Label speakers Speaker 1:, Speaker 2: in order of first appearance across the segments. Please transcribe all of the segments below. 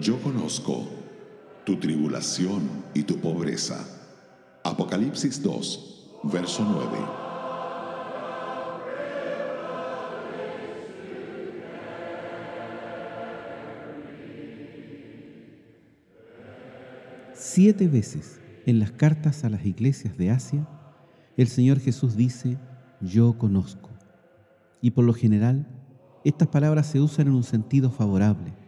Speaker 1: Yo conozco tu tribulación y tu pobreza. Apocalipsis 2, verso 9.
Speaker 2: Siete veces en las cartas a las iglesias de Asia, el Señor Jesús dice, yo conozco. Y por lo general, estas palabras se usan en un sentido favorable.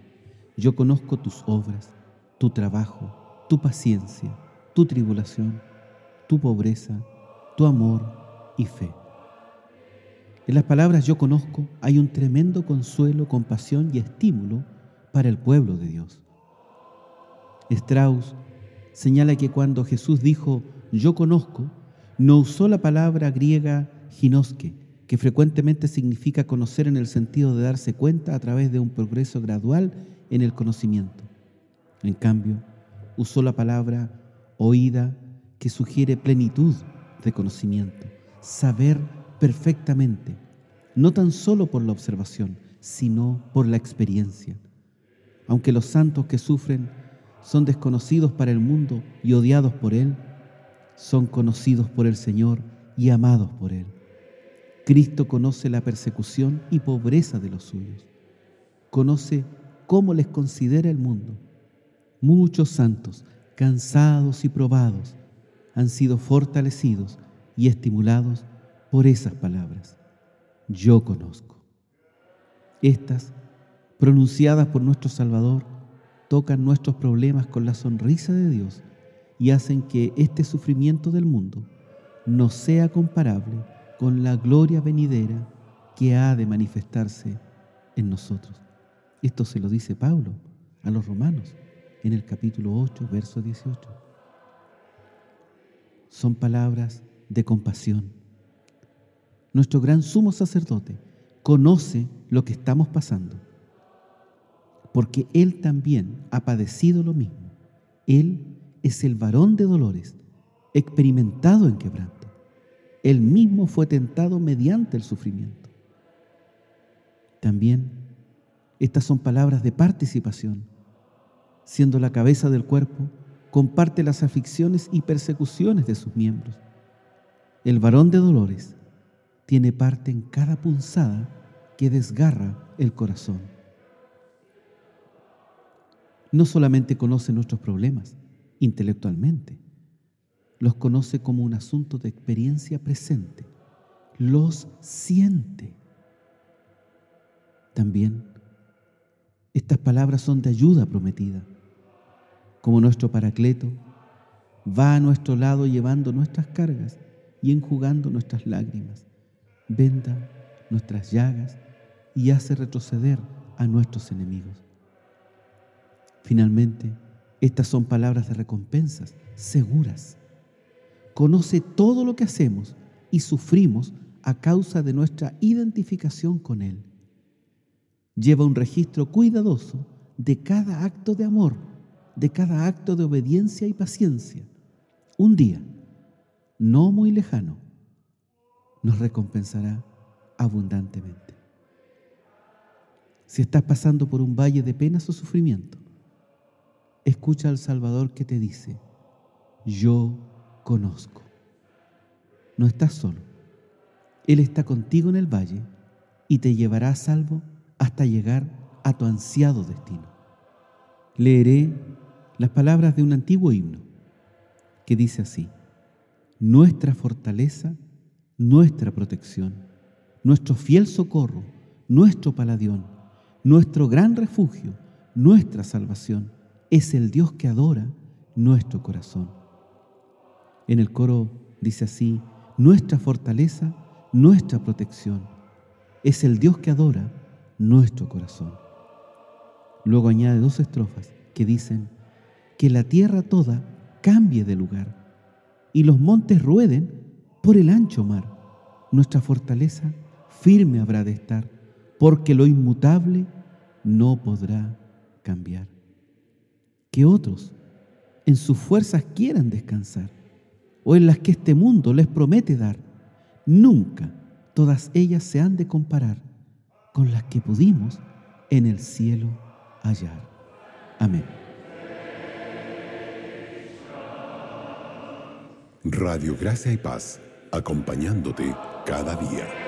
Speaker 2: Yo conozco tus obras, tu trabajo, tu paciencia, tu tribulación, tu pobreza, tu amor y fe. En las palabras yo conozco hay un tremendo consuelo, compasión y estímulo para el pueblo de Dios. Strauss señala que cuando Jesús dijo yo conozco, no usó la palabra griega ginoske, que frecuentemente significa conocer en el sentido de darse cuenta a través de un progreso gradual en el conocimiento. En cambio, usó la palabra oída, que sugiere plenitud de conocimiento, saber perfectamente, no tan solo por la observación, sino por la experiencia. Aunque los santos que sufren son desconocidos para el mundo y odiados por Él, son conocidos por el Señor y amados por Él. Cristo conoce la persecución y pobreza de los suyos. Conoce cómo les considera el mundo. Muchos santos, cansados y probados, han sido fortalecidos y estimulados por esas palabras. Yo conozco. Estas, pronunciadas por nuestro Salvador, tocan nuestros problemas con la sonrisa de Dios y hacen que este sufrimiento del mundo no sea comparable con la gloria venidera que ha de manifestarse en nosotros. Esto se lo dice Pablo a los romanos en el capítulo 8, verso 18. Son palabras de compasión. Nuestro gran sumo sacerdote conoce lo que estamos pasando porque Él también ha padecido lo mismo. Él es el varón de dolores, experimentado en quebranto. Él mismo fue tentado mediante el sufrimiento. También estas son palabras de participación. Siendo la cabeza del cuerpo, comparte las aflicciones y persecuciones de sus miembros. El varón de dolores tiene parte en cada punzada que desgarra el corazón no solamente conoce nuestros problemas intelectualmente, los conoce como un asunto de experiencia presente, los siente. También estas palabras son de ayuda prometida, como nuestro Paracleto va a nuestro lado llevando nuestras cargas y enjugando nuestras lágrimas, venda nuestras llagas y hace retroceder a nuestros enemigos. Finalmente, estas son palabras de recompensas seguras. Conoce todo lo que hacemos y sufrimos a causa de nuestra identificación con Él. Lleva un registro cuidadoso de cada acto de amor, de cada acto de obediencia y paciencia. Un día, no muy lejano, nos recompensará abundantemente. Si estás pasando por un valle de penas o sufrimiento, escucha al Salvador que te dice, yo conozco. No estás solo. Él está contigo en el valle y te llevará a salvo hasta llegar a tu ansiado destino. Leeré las palabras de un antiguo himno que dice así, nuestra fortaleza, nuestra protección, nuestro fiel socorro, nuestro paladión, nuestro gran refugio, nuestra salvación es el Dios que adora nuestro corazón. En el coro dice así, nuestra fortaleza, nuestra protección, es el Dios que adora nuestro corazón. Luego añade dos estrofas que dicen, que la tierra toda cambie de lugar y los montes rueden por el ancho mar. Nuestra fortaleza firme habrá de estar, porque lo inmutable no podrá cambiar que otros en sus fuerzas quieran descansar o en las que este mundo les promete dar. Nunca todas ellas se han de comparar con las que pudimos en el cielo hallar. Amén.
Speaker 1: Radio Gracia y Paz, acompañándote cada día.